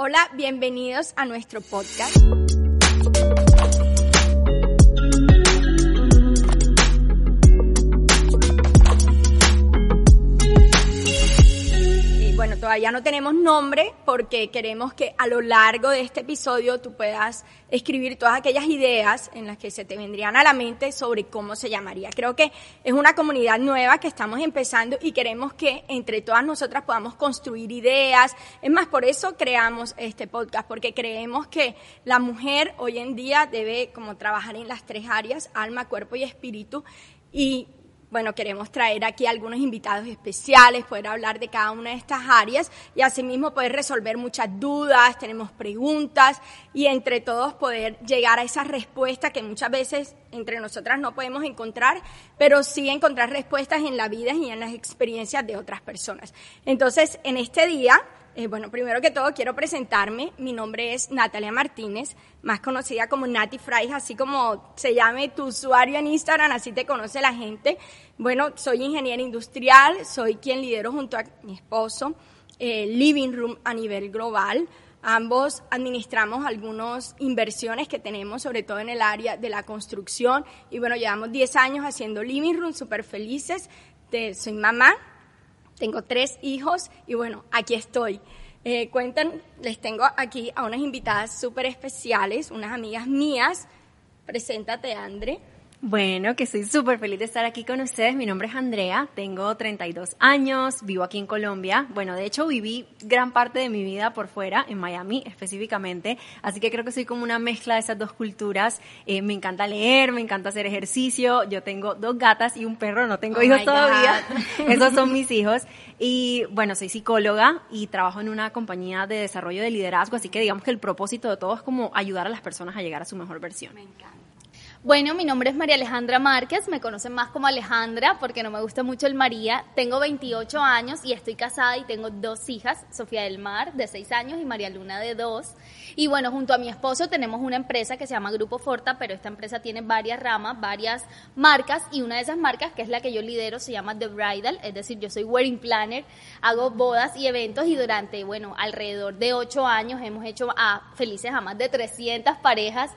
Hola, bienvenidos a nuestro podcast. Todavía no tenemos nombre porque queremos que a lo largo de este episodio tú puedas escribir todas aquellas ideas en las que se te vendrían a la mente sobre cómo se llamaría. Creo que es una comunidad nueva que estamos empezando y queremos que entre todas nosotras podamos construir ideas. Es más, por eso creamos este podcast, porque creemos que la mujer hoy en día debe como trabajar en las tres áreas, alma, cuerpo y espíritu. Y bueno, queremos traer aquí algunos invitados especiales, poder hablar de cada una de estas áreas y asimismo poder resolver muchas dudas, tenemos preguntas y entre todos poder llegar a esa respuesta que muchas veces entre nosotras no podemos encontrar, pero sí encontrar respuestas en la vida y en las experiencias de otras personas. Entonces, en este día eh, bueno, primero que todo quiero presentarme. Mi nombre es Natalia Martínez, más conocida como Nati Fries, así como se llame tu usuario en Instagram, así te conoce la gente. Bueno, soy ingeniera industrial, soy quien lidero junto a mi esposo eh, Living Room a nivel global. Ambos administramos algunas inversiones que tenemos, sobre todo en el área de la construcción. Y bueno, llevamos 10 años haciendo Living Room, súper felices. soy mamá, tengo tres hijos y bueno, aquí estoy. Eh, cuentan, les tengo aquí a unas invitadas súper especiales, unas amigas mías. Preséntate, Andre. Bueno, que estoy súper feliz de estar aquí con ustedes. Mi nombre es Andrea, tengo 32 años, vivo aquí en Colombia. Bueno, de hecho viví gran parte de mi vida por fuera, en Miami específicamente, así que creo que soy como una mezcla de esas dos culturas. Eh, me encanta leer, me encanta hacer ejercicio. Yo tengo dos gatas y un perro, no tengo Oh hijos todavía. Esos son mis hijos. Y bueno, soy psicóloga y trabajo en una compañía de desarrollo de liderazgo, así que digamos que el propósito de todo es como ayudar a las personas a llegar a su mejor versión. Me encanta. Bueno, mi nombre es María Alejandra Márquez, me conocen más como Alejandra porque no me gusta mucho el María. Tengo 28 años y estoy casada y tengo dos hijas, Sofía del Mar de 6 años y María Luna de 2. Y bueno, junto a mi esposo tenemos una empresa que se llama Grupo Forta, pero esta empresa tiene varias ramas, varias marcas y una de esas marcas, que es la que yo lidero, se llama The Bridal, es decir, yo soy wedding planner, hago bodas y eventos y durante, bueno, alrededor de 8 años hemos hecho a felices a más de 300 parejas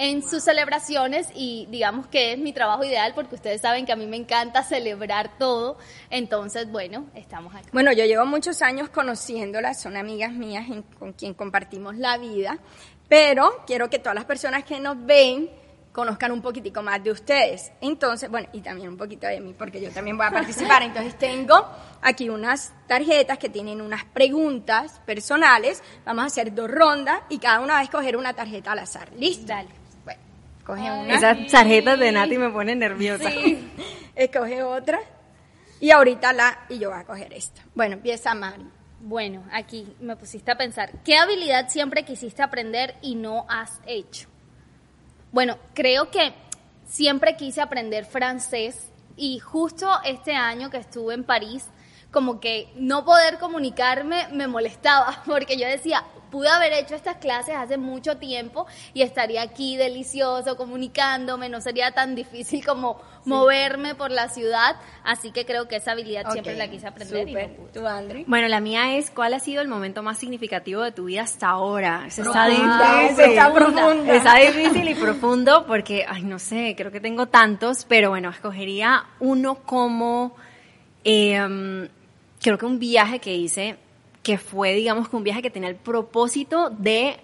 en sus celebraciones y digamos que es mi trabajo ideal porque ustedes saben que a mí me encanta celebrar todo. Entonces, bueno, estamos aquí. Bueno, yo llevo muchos años conociéndolas, son amigas mías en- con quien compartimos la vida, pero quiero que todas las personas que nos ven conozcan un poquitico más de ustedes. Entonces, bueno, y también un poquito de mí, porque yo también voy a participar. Entonces, tengo aquí unas tarjetas que tienen unas preguntas personales. Vamos a hacer dos rondas y cada una va a escoger una tarjeta al azar. ¿Listo? Dale. Una. Esas tarjetas de Nati me ponen nerviosa. Escoge otra. Y ahorita la, y yo voy a coger esta. Bueno, empieza Mari. Bueno, aquí me pusiste a pensar, ¿qué habilidad siempre quisiste aprender y no has hecho? Bueno, creo que siempre quise aprender francés y justo este año que estuve en París, como que no poder comunicarme me molestaba, porque yo decía, pude haber hecho estas clases hace mucho tiempo y estaría aquí delicioso comunicándome, no sería tan difícil como moverme por la ciudad, así que creo que esa habilidad siempre Ok, la quise aprender y no. ¿Tú, Andri? Bueno, la mía es ¿cuál ha sido el momento más significativo de tu vida hasta ahora? Ese está difícil. está profunda. Está difícil y profundo porque, ay, no sé, creo que tengo tantos, pero bueno, escogería uno como, eh, creo que un viaje que hice, que fue, digamos, que un viaje que tenía el propósito de,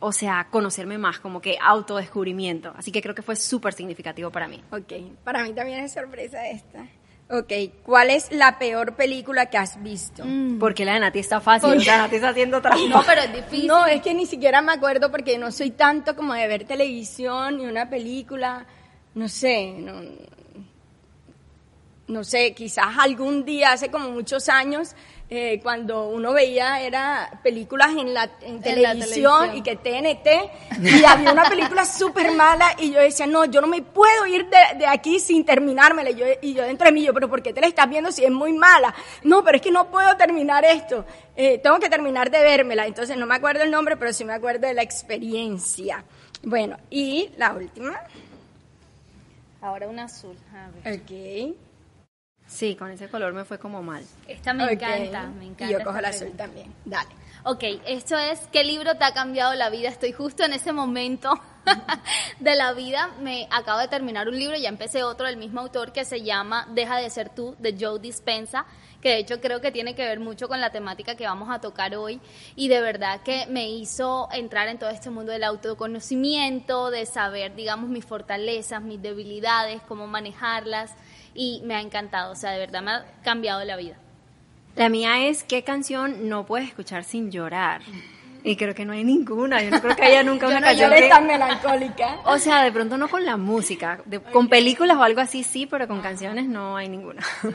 o sea, conocerme más, como que autodescubrimiento. Así que creo que fue súper significativo para mí. Ok, para mí también es sorpresa esta. Ok, ¿cuál es la peor película que has visto? Porque la de Nati está fácil, o sea, Nati está haciendo trampa. No, pero es difícil. No, es que ni siquiera me acuerdo porque no soy tanto como de ver televisión ni una película. No sé, no, no sé, quizás algún día, hace como muchos años, eh, cuando uno veía era películas en la en la televisión, televisión. y que TNT y había una película súper mala y yo decía, no, yo no me puedo ir de, de aquí sin terminármela. Y yo, y yo dentro de mí, yo, pero ¿por qué te la estás viendo si es muy mala? No, pero es que no puedo terminar esto. Eh, tengo que terminar de vérmela. Entonces no me acuerdo el nombre, pero sí me acuerdo de la experiencia. Bueno, y la última. Ahora un azul. A ver. Ok. Sí, con ese color me fue como mal. Esta me Ok. encanta, me encanta. Y yo cojo el azul también. Dale. Ok, esto es ¿qué libro te ha cambiado la vida? Estoy justo en ese momento de la vida. Me acabo de terminar un libro, ya empecé otro del mismo autor que se llama Deja de ser tú, de Joe Dispensa, que de hecho creo que tiene que ver mucho con la temática que vamos a tocar hoy. Y de verdad que me hizo entrar en todo este mundo del autoconocimiento, de saber, digamos, mis fortalezas, mis debilidades, cómo manejarlas. Y me ha encantado, o sea, de verdad me ha cambiado la vida. La mía es ¿qué canción no puedes escuchar sin llorar? Y creo que no hay ninguna. Yo no creo que haya nunca Yo una no canción que- tan melancólica. O sea, de pronto no con la música. de- con películas o algo así sí, pero con canciones no hay ninguna.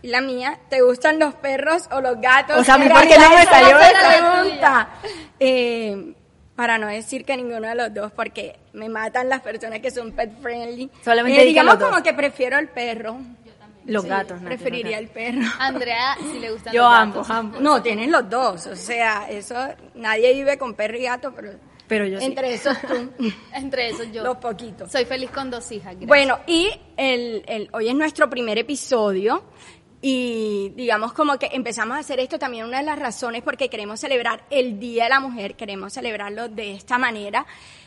Y la mía, ¿te gustan los perros o los gatos? O sea, ¿por qué no me salió es esa? pregunta. Eh, para no decir que ninguno de los dos, porque me matan las personas que son pet friendly. Solamente Eh, diga digamos los dos. como que prefiero el perro. Los Sí, gatos, Nati, los Preferiría el gatos. perro. Andrea, si le gustan Yo los ambos, gatos. ambos. No, tienen los dos. O sea, eso, nadie vive con perro y gato, pero, Pero yo sí. entre esos tú, Entre esos yo. los poquitos. Soy feliz con dos hijas. gracias. Bueno, y el, el- hoy es nuestro primer episodio y digamos como que empezamos a hacer esto también una de las razones porque queremos celebrar el Día de la Mujer, queremos celebrarlo de esta manera.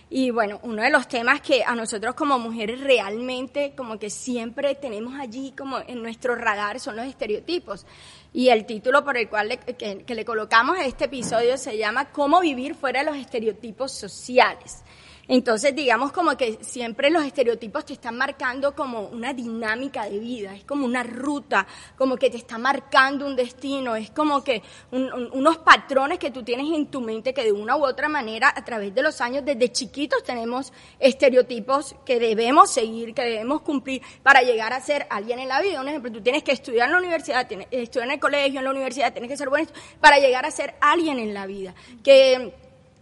Y bueno, uno de los temas que a nosotros como mujeres realmente como que siempre tenemos allí como en nuestro radar son los estereotipos. Y el título por el cual que, que le colocamos a este episodio se llama Cómo vivir fuera de los estereotipos sociales. Entonces, digamos como que siempre los estereotipos te están marcando como una dinámica de vida, es como una ruta, como que te está marcando un destino, es como que un- un- unos patrones que tú tienes en tu mente que de una u otra manera a través de los años, desde chiquitos tenemos estereotipos que debemos seguir, que debemos cumplir para llegar a ser alguien en la vida. Un ejemplo, tú tienes que estudiar en la universidad, tienes, estudiar en el colegio, en la universidad, tienes que ser bueno para llegar a ser alguien en la vida. Que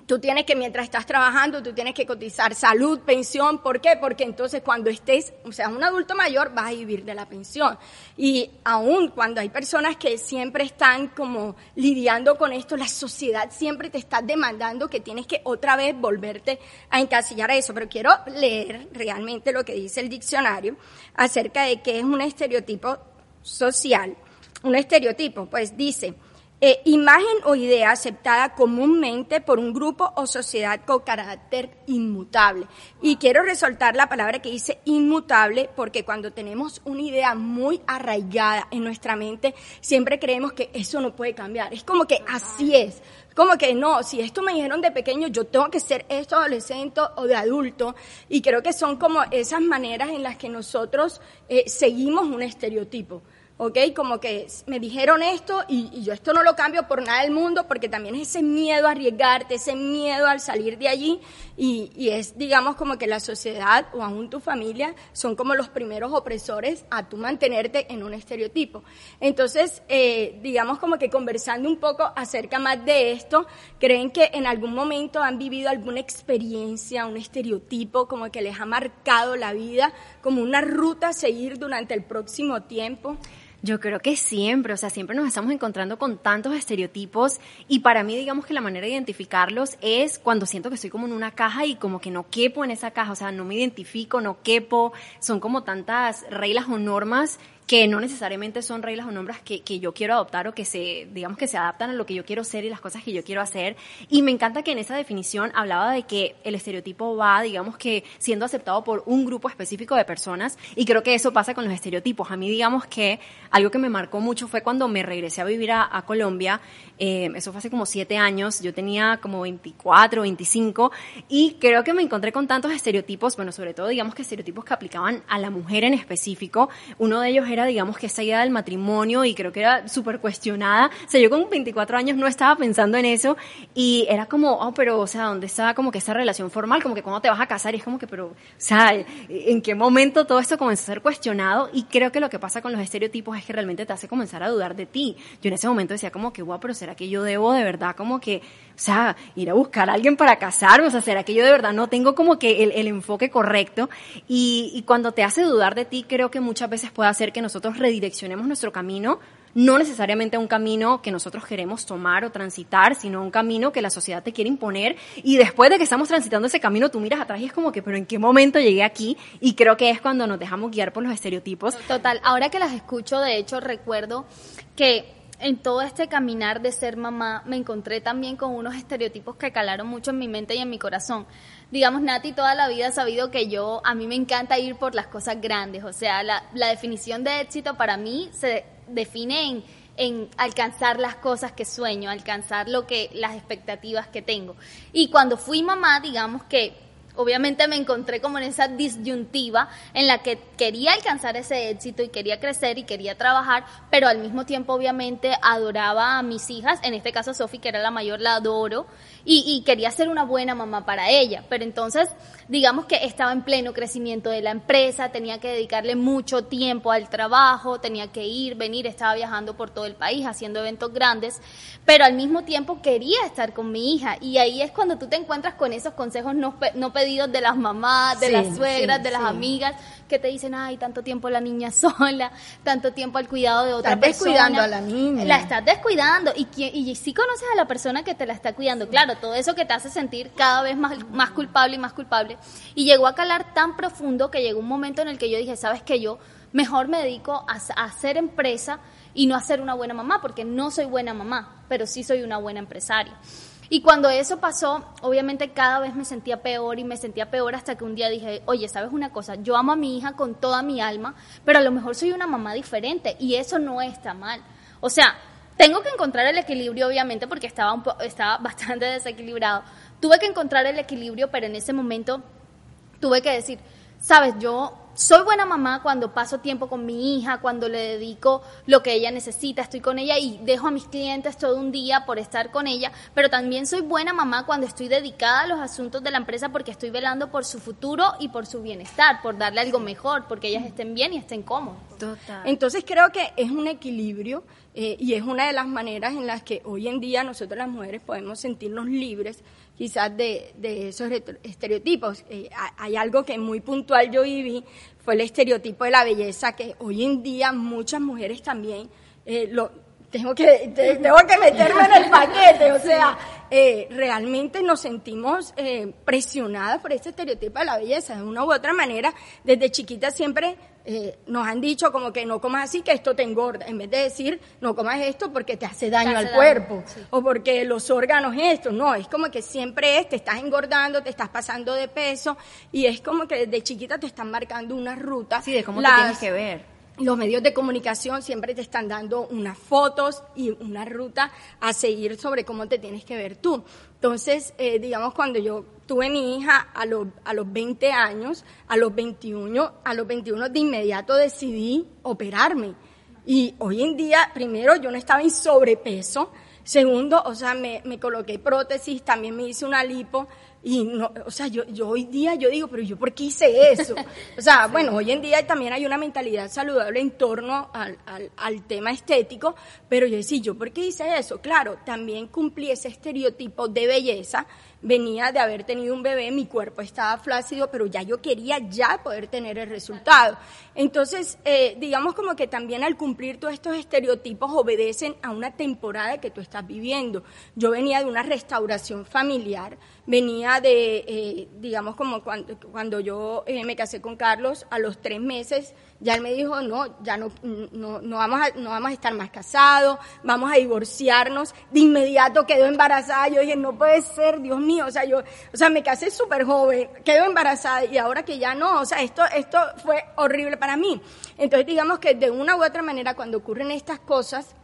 Tú tienes que, mientras estás trabajando, tú tienes que cotizar salud, pensión. ¿Por qué? Porque entonces cuando estés, o sea, un adulto mayor, vas a vivir de la pensión. Y aún cuando hay personas que siempre están como lidiando con esto, la sociedad siempre te está demandando que tienes que otra vez volverte a encasillar a eso. Pero quiero leer realmente lo que dice el diccionario acerca de qué es un estereotipo social. Un estereotipo, pues dice, eh, imagen o idea aceptada comúnmente por un grupo o sociedad con carácter inmutable. Y quiero resaltar la palabra que dice inmutable porque cuando tenemos una idea muy arraigada en nuestra mente, siempre creemos que eso no puede cambiar. Es como que así es. Como que no, si esto me dijeron de pequeño, yo tengo que ser esto adolescente o de adulto. Y creo que son como esas maneras en las que nosotros eh, seguimos un estereotipo. ¿Ok? Como que me dijeron esto y, y yo esto no lo cambio por nada del mundo porque también es ese miedo a arriesgarte, ese miedo al salir de allí y, y es, digamos, como que la sociedad o aún tu familia son como los primeros opresores a tú mantenerte en un estereotipo. Entonces, eh, digamos como que conversando un poco acerca más de esto, ¿creen que en algún momento han vivido alguna experiencia, un estereotipo como que les ha marcado la vida, como una ruta a seguir durante el próximo tiempo? Yo creo que siempre, o sea, siempre nos estamos encontrando con tantos estereotipos y para mí digamos que la manera de identificarlos es cuando siento que estoy como en una caja y como que no quepo en esa caja, o sea, no me identifico, no quepo, son como tantas reglas o normas que no necesariamente son reglas o normas que, que yo quiero adoptar o que se, digamos que se adaptan a lo que yo quiero ser y las cosas que yo quiero hacer. Y me encanta que en esa definición hablaba de que el estereotipo va, digamos que siendo aceptado por un grupo específico de personas y creo que eso pasa con los estereotipos. A mí digamos que algo que me marcó mucho fue cuando me regresé a vivir a, a Colombia, eh, eso fue hace como siete años, yo tenía como 24, 25 y creo que me encontré con tantos estereotipos, bueno, sobre todo digamos que estereotipos que aplicaban a la mujer en específico. Uno de ellos era digamos, que esa idea del matrimonio y creo que era súper cuestionada. O sea, yo con 24 años no estaba pensando en eso y era como, oh, pero, o sea, ¿dónde está como que esa relación formal? Como que cuando te vas a casar y es como que, pero, o sea, ¿en qué momento todo esto comenzó a ser cuestionado? Y creo que lo que pasa con los estereotipos es que realmente te hace comenzar a dudar de ti. Yo en ese momento decía como que, guau, pero ¿será que yo debo de verdad como que, o sea, ir a buscar a alguien para casarme? O sea, ¿será que yo de verdad no tengo como que el, el enfoque correcto? Y, cuando te hace dudar de ti, creo que muchas veces puede hacer que nosotros redireccionemos nuestro camino, no necesariamente un camino que nosotros queremos tomar o transitar, sino un camino que la sociedad te quiere imponer. Y después de que estamos transitando ese camino, tú miras atrás y es como que, pero ¿en qué momento llegué aquí? Y creo que es cuando nos dejamos guiar por los estereotipos. Total, ahora que las escucho, de hecho, recuerdo que en todo este caminar de ser mamá me encontré también con unos estereotipos que calaron mucho en mi mente y en mi corazón. Digamos, Nati toda la vida ha sabido que yo, a mí me encanta ir por las cosas grandes, o sea, la, la definición de éxito para mí se define en, en alcanzar las cosas que sueño, alcanzar lo que, las expectativas que tengo. Y cuando fui mamá, digamos que obviamente me encontré como en esa disyuntiva en la que quería alcanzar ese éxito y quería crecer y quería trabajar, pero al mismo tiempo obviamente adoraba a mis hijas, en este caso Sofi, que era la mayor, la adoro, y, y, quería ser una buena mamá para ella. Pero entonces, digamos que estaba en pleno crecimiento de la empresa, tenía que dedicarle mucho tiempo al trabajo, tenía que ir, venir, estaba viajando por todo el país haciendo eventos grandes, pero al mismo tiempo quería estar con mi hija. Y ahí es cuando tú te encuentras con esos consejos no, no pedidos de las mamás, de Sí, las suegras, sí, de las sí. amigas, que te dicen, ay, tanto tiempo la niña sola, tanto tiempo al cuidado de otra Estás persona. descuidando a la niña. La estás descuidando. Y, y si conoces a la persona que te la está cuidando, claro, todo eso que te hace sentir cada vez más, más culpable y más culpable. Y llegó a calar tan profundo que llegó un momento en el que yo dije, sabes que yo mejor me dedico a, a hacer empresa y no a ser una buena mamá, porque no soy buena mamá, pero sí soy una buena empresaria. Y cuando eso pasó, obviamente cada vez me sentía peor y me sentía peor hasta que un día dije, oye, ¿sabes una cosa? Yo amo a mi hija con toda mi alma, pero a lo mejor soy una mamá diferente y eso no está mal. O sea, tengo que encontrar el equilibrio, obviamente, porque estaba, un po- estaba bastante desequilibrado. Tuve que encontrar el equilibrio, pero en ese momento tuve que decir, sabes, yo soy buena mamá cuando paso tiempo con mi hija, cuando le dedico lo que ella necesita, estoy con ella y dejo a mis clientes todo un día por estar con ella, pero también soy buena mamá cuando estoy dedicada a los asuntos de la empresa porque estoy velando por su futuro y por su bienestar, por darle algo mejor, porque ellas estén bien y estén cómodas. Total. Entonces creo que es un equilibrio eh, y es una de las maneras en las que hoy en día nosotros las mujeres podemos sentirnos libres quizás de, de esos estereotipos. Eh, ha- hay algo que muy puntual yo viví, fue el estereotipo de la belleza, que hoy en día muchas mujeres también eh, lo, tengo que, te- tengo que meterme en el paquete, o sea, eh, realmente nos sentimos eh, presionadas por este estereotipo de la belleza, de una u otra manera, desde chiquita siempre eh, nos han dicho como que no comas así, que esto te engorda, en vez de decir no comas esto porque te hace daño Te hace al daño, cuerpo, sí. o porque los órganos esto, no, es como que siempre es, te estás engordando, te estás pasando de peso, y es como que desde chiquita te están marcando una ruta. Sí, de cómo Las- te tienes que ver. Los medios de comunicación siempre te están dando unas fotos y una ruta a seguir sobre cómo te tienes que ver tú. Entonces, eh, digamos, cuando yo tuve mi hija a los, a los 20 años, a los 21, a los 21 de inmediato decidí operarme. Y hoy en día, primero, yo no estaba en sobrepeso. Segundo, o sea, me, me coloqué prótesis, también me hice una lipo. Y no, o sea, yo, yo hoy día yo digo, pero yo por qué hice eso? O sea, bueno, hoy en día también hay una mentalidad saludable en torno al, al, al tema estético, pero yo decía, ¿yo por qué hice eso? Claro, también cumplí ese estereotipo de belleza, venía de haber tenido un bebé, mi cuerpo estaba flácido, pero ya yo quería ya poder tener el resultado. Entonces, eh, digamos como que también al cumplir todos estos estereotipos obedecen a una temporada que tú estás viviendo. Yo venía de una restauración familiar, venía de, eh, digamos como cuando, cuando yo eh, me casé con Carlos, a los tres meses ya él me dijo, no, ya no, no, no, vamos a, no vamos a estar más casados, vamos a divorciarnos. De inmediato quedó embarazada. Yo dije, no puede ser, Dios mío. O sea, yo, o sea, me casé súper joven, quedo embarazada y ahora que ya no, o sea, esto, esto fue horrible para mí. Entonces, digamos que de una u otra manera, cuando ocurren estas cosas,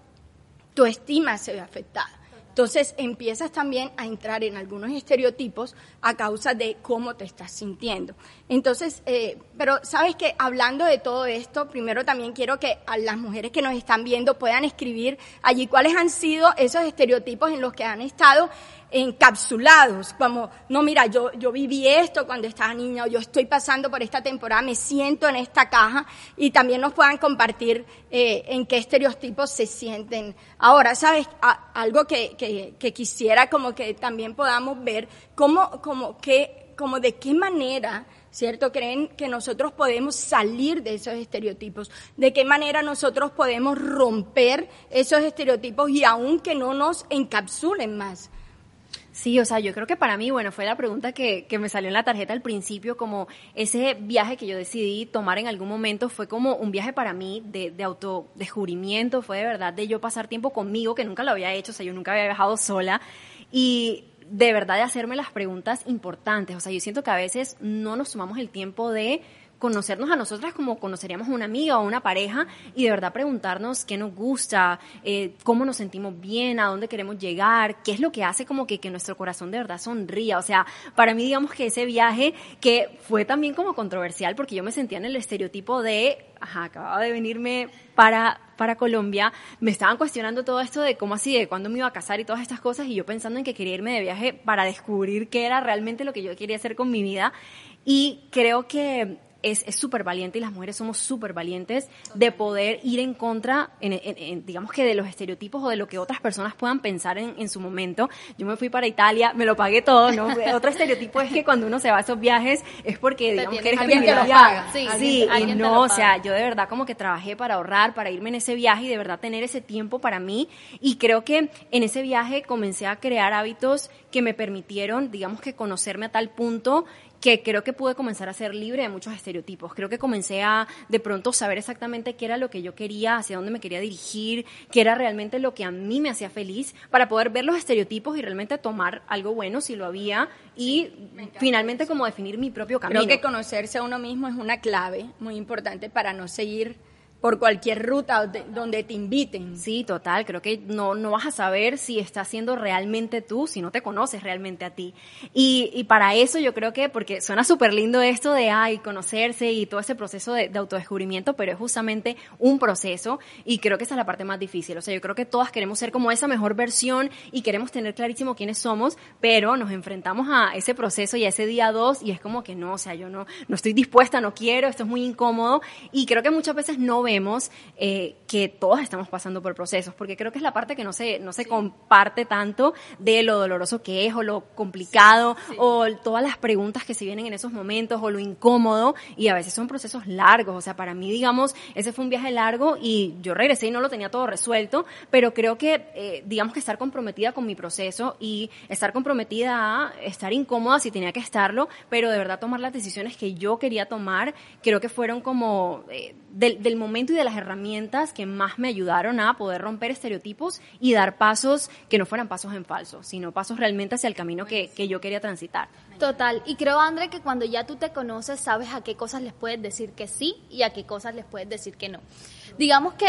tu estima se ve afectada. Entonces empiezas también a entrar en algunos estereotipos a causa de cómo te estás sintiendo. Entonces, eh, pero sabes que hablando de todo esto, primero también quiero que a las mujeres que nos están viendo puedan escribir allí cuáles han sido esos estereotipos en los que han estado encapsulados, como, no, mira, yo, yo viví esto cuando estaba niña, o yo estoy pasando por esta temporada, me siento en esta caja, y también nos puedan compartir eh, en qué estereotipos se sienten. Ahora, ¿sabes? algo que, que, quisiera como que también podamos ver, cómo, como, que, como de qué manera ¿cierto? Creen que nosotros podemos salir de esos estereotipos, de qué manera nosotros podemos romper esos estereotipos y aún que no nos encapsulen más. Sí, o sea, yo creo que para mí, bueno, fue la pregunta que, que me salió en la tarjeta al principio, como ese viaje que yo decidí tomar en algún momento fue como un viaje para mí de, de autodescubrimiento, fue de verdad de yo pasar tiempo conmigo, que nunca lo había hecho, o sea, yo nunca había viajado sola, y de verdad de hacerme las preguntas importantes, o sea, yo siento que a veces no nos tomamos el tiempo de conocernos a nosotras como conoceríamos a una amiga o una pareja y de verdad preguntarnos qué nos gusta, eh, cómo nos sentimos bien, a dónde queremos llegar, qué es lo que hace como que, que nuestro corazón de verdad sonría. O sea, para mí digamos que ese viaje que fue también como controversial porque yo me sentía en el estereotipo de, ajá, acababa de venirme para, para Colombia, me estaban cuestionando todo esto de cómo así, de cuándo me iba a casar y todas estas cosas y yo pensando en que quería irme de viaje para descubrir qué era realmente lo que yo quería hacer con mi vida. Y creo que es súper valiente y las mujeres somos súper valientes de poder ir en contra, en, digamos que de los estereotipos o de lo que otras personas puedan pensar en, su momento. Yo me fui para Italia, me lo pagué todo, ¿no? Otro estereotipo es que cuando uno se va a esos viajes es porque, digamos, que eres alguien que lo paga. Sí, sí y no, o sea, yo de verdad como que trabajé para ahorrar, para irme en ese viaje y de verdad tener ese tiempo para mí. Y creo que en ese viaje comencé a crear hábitos que me permitieron, digamos que conocerme a tal punto que creo que pude comenzar a ser libre de muchos estereotipos. Creo que comencé a de pronto saber exactamente qué era lo que yo quería, hacia dónde me quería dirigir, qué era realmente lo que a mí me hacía feliz, para poder ver los estereotipos y realmente tomar algo bueno si lo había y finalmente como definir mi propio camino. Creo que conocerse a uno mismo es una clave muy importante para no seguir por cualquier ruta donde te inviten. Sí, total, creo que no, no vas a saber si estás siendo realmente tú, si no te conoces realmente a ti. Y, y para eso yo creo que, porque suena súper lindo esto de, ay, conocerse y todo ese proceso de, de, autodescubrimiento, pero es justamente un proceso y creo que esa es la parte más difícil. O sea, yo creo que todas queremos ser como esa mejor versión y queremos tener clarísimo quiénes somos, pero nos enfrentamos a ese proceso y a ese día dos y es como que no, o sea, yo no, no estoy dispuesta, no quiero, esto es muy incómodo y creo que muchas veces no vemos eh, que todos estamos pasando por procesos, porque creo que es la parte que no se, no se comparte tanto de lo doloroso que es o lo complicado o todas las preguntas que se vienen en esos momentos o lo incómodo y a veces son procesos largos, o sea, para mí, digamos, ese fue un viaje largo y yo regresé y no lo tenía todo resuelto, pero creo que, eh, digamos que estar comprometida con mi proceso y estar comprometida a estar incómoda si tenía que estarlo, pero de verdad tomar las decisiones que yo quería tomar, creo que fueron como eh, del, del momento y de las herramientas que más me ayudaron a poder romper estereotipos y dar pasos que no fueran pasos en falso, sino pasos realmente hacia el camino que, que yo quería transitar. Total, y creo, André, que cuando ya tú te conoces, sabes a qué cosas les puedes decir que sí y a qué cosas les puedes decir que no. Digamos que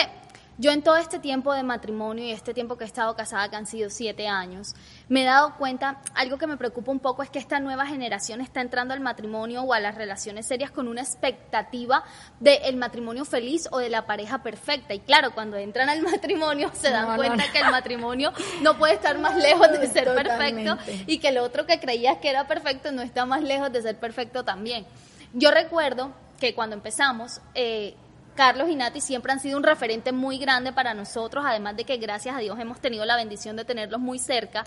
yo en todo este tiempo de matrimonio y este tiempo que he estado casada, que han sido siete años, me he dado cuenta, algo que me preocupa un poco es que esta nueva generación está entrando al matrimonio o a las relaciones serias con una expectativa del matrimonio feliz o de la pareja perfecta. Y claro, cuando entran al matrimonio se dan cuenta que el matrimonio no puede estar más lejos de ser perfecto y que el otro que creías que era perfecto no está más lejos de ser perfecto también. Yo recuerdo que cuando empezamos, eh, Carlos y Nati siempre han sido un referente muy grande para nosotros, además de que gracias a Dios hemos tenido la bendición de tenerlos muy cerca.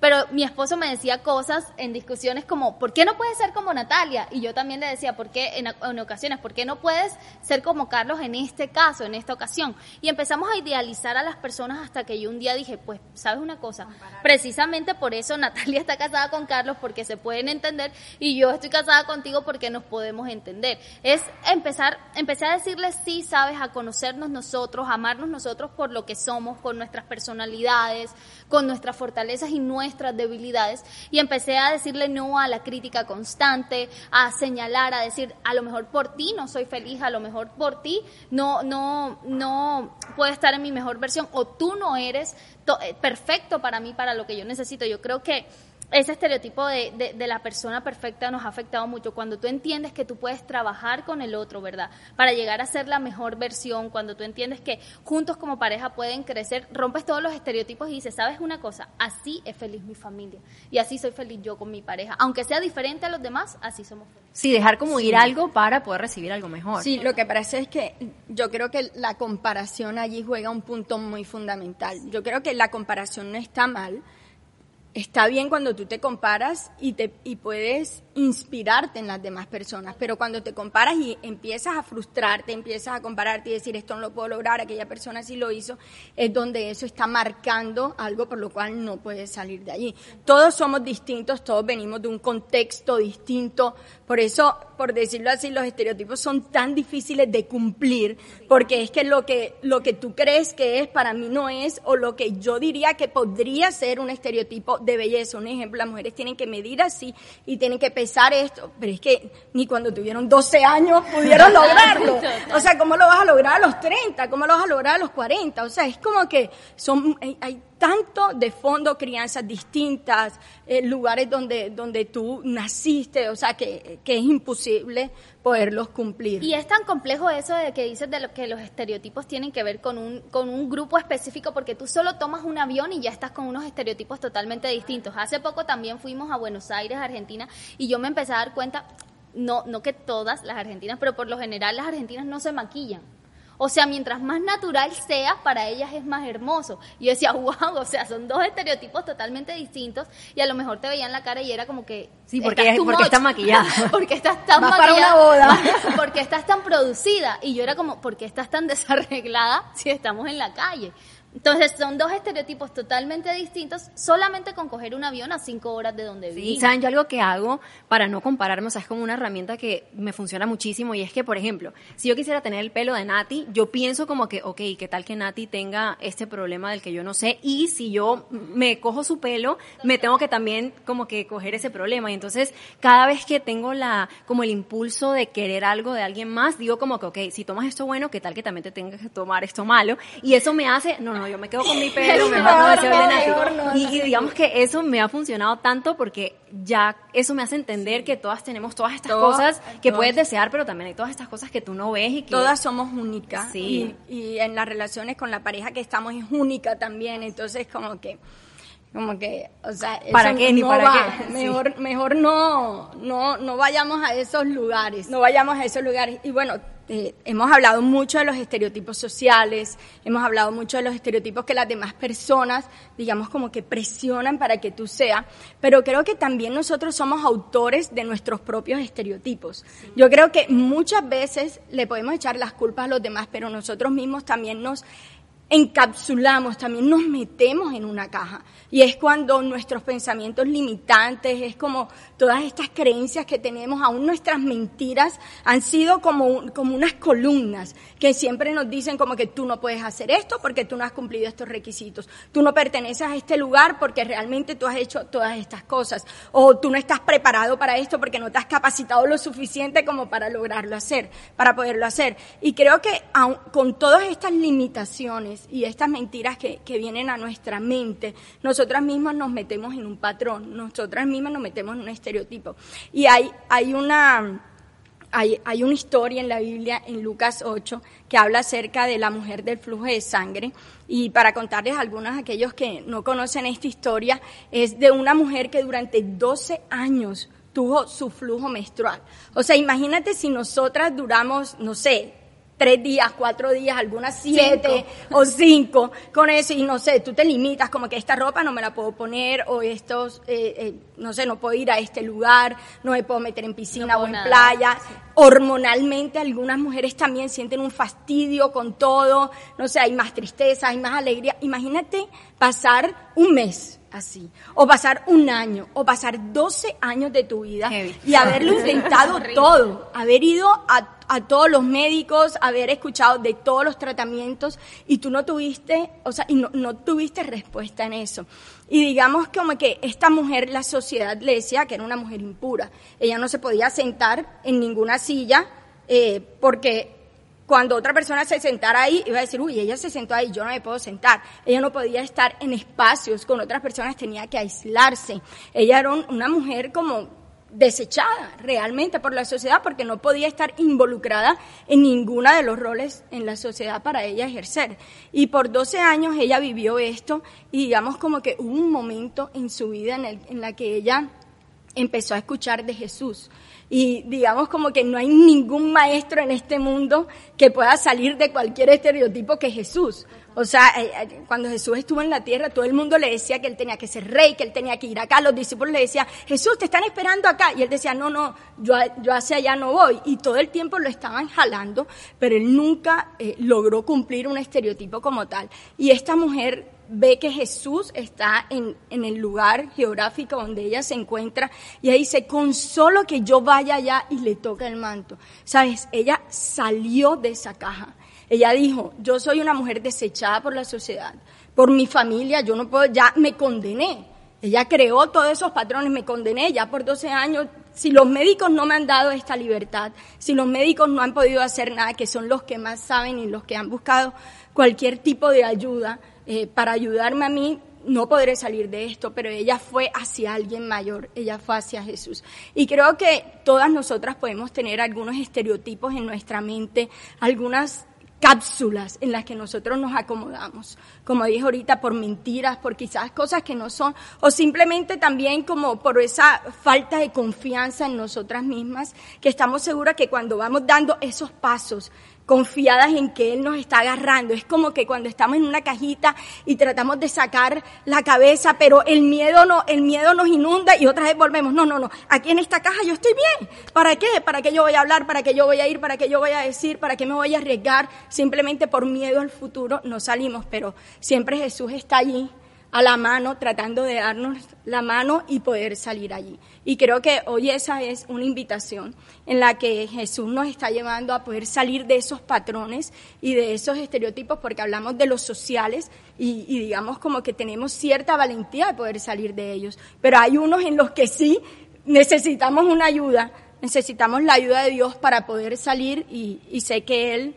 Pero mi esposo me decía cosas en discusiones como, ¿por qué no puedes ser como Natalia? Y yo también le decía, ¿por qué en, ocasiones, ¿por qué no puedes ser como Carlos en este caso, en esta ocasión? Y empezamos a idealizar a las personas hasta que yo un día dije, pues, ¿sabes una cosa? Precisamente por eso Natalia está casada con Carlos, porque se pueden entender, y yo estoy casada contigo porque nos podemos entender. Es empezar, empecé a decirles sí, sabes, a conocernos nosotros, amarnos nosotros por lo que somos, con nuestras personalidades, con nuestras fortalezas y nuestras debilidades. Y empecé a decirle no a la crítica constante, a señalar, a decir, a lo mejor por ti no soy feliz, a lo mejor por ti no, no, no puedo estar en mi mejor versión, o tú no eres eh, perfecto para mí, para lo que yo necesito. Yo creo que ese estereotipo de, de, la persona perfecta nos ha afectado mucho. Cuando tú entiendes que tú puedes trabajar con el otro, ¿verdad? Para llegar a ser la mejor versión, cuando tú entiendes que juntos como pareja pueden crecer, rompes todos los estereotipos y dices, ¿sabes una cosa? Así es feliz mi familia y así soy feliz yo con mi pareja. Aunque sea diferente a los demás, así somos felices. Sí, dejar como ir algo para poder recibir algo mejor. Sí, lo que parece es que yo creo que la comparación allí juega un punto muy fundamental. Yo creo que la comparación no está mal está bien cuando tú te comparas y, te, y puedes inspirarte en las demás personas, pero cuando te comparas y empiezas a frustrarte, empiezas a compararte y decir esto no lo puedo lograr, aquella persona sí lo hizo, es donde eso está marcando algo por lo cual no puedes salir de allí. Todos somos distintos, todos venimos de un contexto distinto, por eso, por decirlo así, los estereotipos son tan difíciles de cumplir, porque es que lo que, lo que tú crees que es para mí no es, o lo que yo diría que podría ser un estereotipo de belleza. Un ejemplo, las mujeres tienen que medir así y tienen que pesar esto, pero es que ni cuando tuvieron 12 años pudieron lograrlo. O sea, ¿cómo lo vas a lograr a los 30? ¿Cómo lo vas a lograr a los 40? O sea, es como que son, hay, tanto de fondo, crianzas distintas, eh, lugares donde, donde tú naciste, o sea, que, que, es imposible poderlos cumplir. Y es tan complejo eso de que dices de lo que los estereotipos tienen que ver con un, con un grupo específico, porque tú solo tomas un avión y ya estás con unos estereotipos totalmente distintos. Hace poco también fuimos a Buenos Aires, Argentina, y yo me empecé a dar cuenta, no, no que todas las argentinas, pero por lo general las argentinas no se maquillan. O sea, mientras más natural sea, para ellas es más hermoso. Y yo decía, wow, o sea, son dos estereotipos totalmente distintos y a lo mejor te veían la cara y era como que... Sí, porque, porque estás maquillada. porque estás tan maquillada. para una boda. porque estás tan producida. Y yo era como, ¿por qué estás tan desarreglada si estamos en la calle? Entonces son dos estereotipos totalmente distintos solamente con coger un avión a cinco horas de donde vivo. Sí, saben, yo algo que hago para no compararme, o sea, es como una herramienta que me funciona muchísimo y es que, por ejemplo, si yo quisiera tener el pelo de Nati, yo pienso como que, ok, ¿qué tal que Nati tenga este problema del que yo no sé? Y si yo me cojo su pelo, me tengo que también como que coger ese problema. Y entonces, cada vez que tengo la, como el impulso de querer algo de alguien más, digo como que, ok, si tomas esto bueno, ¿qué tal que también te tengas que tomar esto malo? Y eso me hace, no, no, yo me quedo con mi pelo, mejor y, digamos que eso me ha funcionado tanto porque ya eso me hace entender que todas tenemos todas estas cosas que puedes desear, pero también hay todas estas cosas que tú no ves y que... Todas somos únicas. Sí. Y, en las relaciones con la pareja que estamos es única también, entonces como que como que, o sea, ¿para qué? Ni para qué. Mejor, mejor no, no, no vayamos a esos lugares, no vayamos a esos lugares. Y bueno, eh, hemos hablado mucho de los estereotipos sociales, hemos hablado mucho de los estereotipos que las demás personas, digamos, como que presionan para que tú seas, pero creo que también nosotros somos autores de nuestros propios estereotipos. Yo creo que muchas veces le podemos echar las culpas a los demás, pero nosotros mismos también nos encapsulamos, también nos metemos en una caja. Y es cuando nuestros pensamientos limitantes, es como todas estas creencias que tenemos, aún nuestras mentiras han sido como, como unas columnas que siempre nos dicen como que tú no puedes hacer esto porque tú no has cumplido estos requisitos, tú no perteneces a este lugar porque realmente tú has hecho todas estas cosas, o tú no estás preparado para esto porque no te has capacitado lo suficiente como para lograrlo hacer, para poderlo hacer. Y creo que con todas estas limitaciones, y estas mentiras que, que vienen a nuestra mente, nosotras mismas nos metemos en un patrón, nosotras mismas nos metemos en un estereotipo. Y hay, hay una... Hay, hay, una historia en la Biblia, en Lucas 8, que habla acerca de la mujer del flujo de sangre. Y para contarles a algunos aquellos que no conocen esta historia, es de una mujer que durante 12 años tuvo su flujo menstrual. O sea, imagínate si nosotras duramos, no sé, tres días, cuatro días, algunas siete o cinco con eso y no sé, tú te limitas como que esta ropa no me la puedo poner o estos, eh, eh, no sé, no puedo ir a este lugar, no me puedo meter en piscina o en playa. Hormonalmente algunas mujeres también sienten un fastidio con todo, no sé, hay más tristeza, hay más alegría. Imagínate pasar un mes así. O pasar un año, o pasar 12 años de tu vida Heavy. y haberlo intentado todo, haber ido a, a todos los médicos, haber escuchado de todos los tratamientos y tú no tuviste, o sea, y no, no tuviste respuesta en eso. Y digamos como que esta mujer, la sociedad le decía que era una mujer impura. Ella no se podía sentar en ninguna silla eh, porque cuando otra persona se sentara ahí, iba a decir, uy, ella se sentó ahí, yo no me puedo sentar. Ella no podía estar en espacios con otras personas, tenía que aislarse. Ella era un- una mujer como desechada realmente por la sociedad porque no podía estar involucrada en ninguna de los roles en la sociedad para ella ejercer. Y por 12 años ella vivió esto y digamos como que hubo un momento en su vida en, el, en la que ella empezó a escuchar de Jesús. Y digamos como que no hay ningún maestro en este mundo que pueda salir de cualquier estereotipo que Jesús. O sea, eh, eh, cuando Jesús estuvo en la tierra, todo el mundo le decía que él tenía que ser rey, que él tenía que ir acá. Los discípulos le decían, Jesús, te están esperando acá. Y él decía, no, no, yo, yo hacia allá no voy. Y todo el tiempo lo estaban jalando, pero él nunca eh, logró cumplir un estereotipo como tal. Y esta mujer ve que Jesús está en, en el lugar geográfico donde ella se encuentra y ella dice, con solo que yo vaya allá y le toque el manto. Sabes, ella salió de esa caja. Ella dijo, yo soy una mujer desechada por la sociedad, por mi familia, yo no puedo, ya me condené. Ella creó todos esos patrones, me condené ya por 12 años. Si los médicos no me han dado esta libertad, si los médicos no han podido hacer nada, que son los que más saben y los que han buscado cualquier tipo de ayuda eh, para ayudarme a mí, no podré salir de esto, pero ella fue hacia alguien mayor, ella fue hacia Jesús. Y creo que todas nosotras podemos tener algunos estereotipos en nuestra mente, algunas cápsulas en las que nosotros nos acomodamos, como dije ahorita, por mentiras, por quizás cosas que no son, o simplemente también como por esa falta de confianza en nosotras mismas, que estamos seguras que cuando vamos dando esos pasos, confiadas en que Él nos está agarrando. Es como que cuando estamos en una cajita y tratamos de sacar la cabeza, pero el miedo, no, el miedo nos inunda y otra vez volvemos. No, no, no. Aquí en esta caja yo estoy bien. ¿Para qué? ¿Para qué yo voy a hablar? ¿Para qué yo voy a ir? ¿Para qué yo voy a decir? ¿Para qué me voy a arriesgar? Simplemente por miedo al futuro no salimos, pero siempre Jesús está allí a la mano, tratando de darnos la mano y poder salir allí. Y creo que hoy esa es una invitación en la que Jesús nos está llevando a poder salir de esos patrones y de esos estereotipos, porque hablamos de los sociales y, digamos como que tenemos cierta valentía de poder salir de ellos. Pero hay unos en los que sí necesitamos una ayuda, necesitamos la ayuda de Dios para poder salir y sé que Él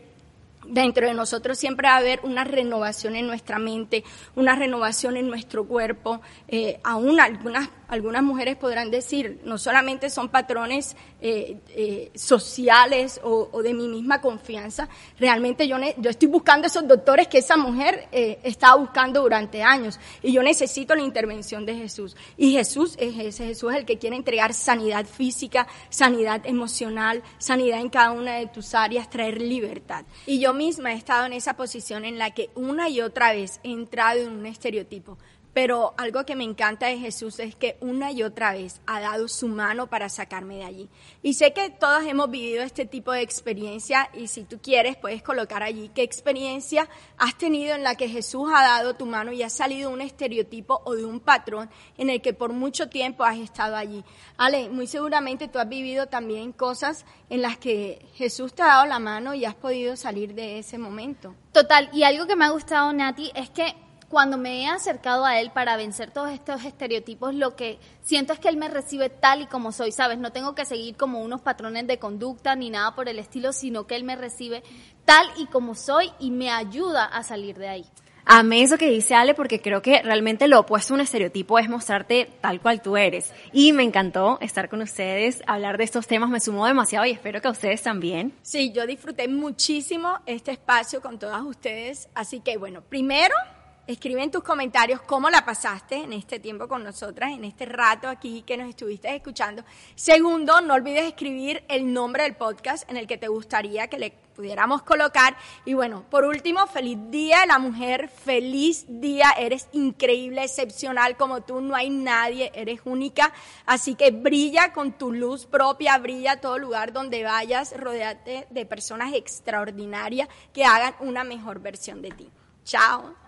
dentro de nosotros siempre va a haber una renovación en nuestra mente, una renovación en nuestro cuerpo. Eh, aún algunas, algunas mujeres podrán decir, no solamente son patrones eh, eh, sociales o, de mi misma confianza, realmente yo, yo estoy buscando esos doctores que esa mujer eh, estaba buscando durante años y yo necesito la intervención de Jesús. Y Jesús es ese, Jesús es el que quiere entregar sanidad física, sanidad emocional, sanidad en cada una de tus áreas, traer libertad. Y yo misma he estado en esa posición en la que una y otra vez he entrado en un estereotipo. Pero algo que me encanta de Jesús es que una y otra vez ha dado su mano para sacarme de allí. Y sé que todos hemos vivido este tipo de experiencia y si tú quieres puedes colocar allí qué experiencia has tenido en la que Jesús ha dado tu mano y has salido de un estereotipo o de un patrón en el que por mucho tiempo has estado allí. Ale, muy seguramente tú has vivido también cosas en las que Jesús te ha dado la mano y has podido salir de ese momento. Total, y algo que me ha gustado, Nati, es que cuando me he acercado a él para vencer todos estos estereotipos, lo que siento es que él me recibe tal y como soy, ¿sabes? No tengo que seguir como unos patrones de conducta ni nada por el estilo, sino que él me recibe tal y como soy y me ayuda a salir de ahí. Amé eso que dice Ale porque creo que realmente lo opuesto a un estereotipo es mostrarte tal cual tú eres. Y me encantó estar con ustedes, hablar de estos temas, me sumó demasiado y espero que a ustedes también. Sí, yo disfruté muchísimo este espacio con todas ustedes. Así que bueno, primero Escribe en tus comentarios cómo la pasaste en este tiempo con nosotras, en este rato aquí que nos estuviste escuchando. Segundo, no olvides escribir el nombre del podcast en el que te gustaría que le pudiéramos colocar. Y bueno, por último, feliz día de la mujer, feliz día, eres increíble, excepcional como tú, no hay nadie, eres única. Así que brilla con tu luz propia, brilla todo lugar donde vayas, rodeate de personas extraordinarias que hagan una mejor versión de ti. Chao.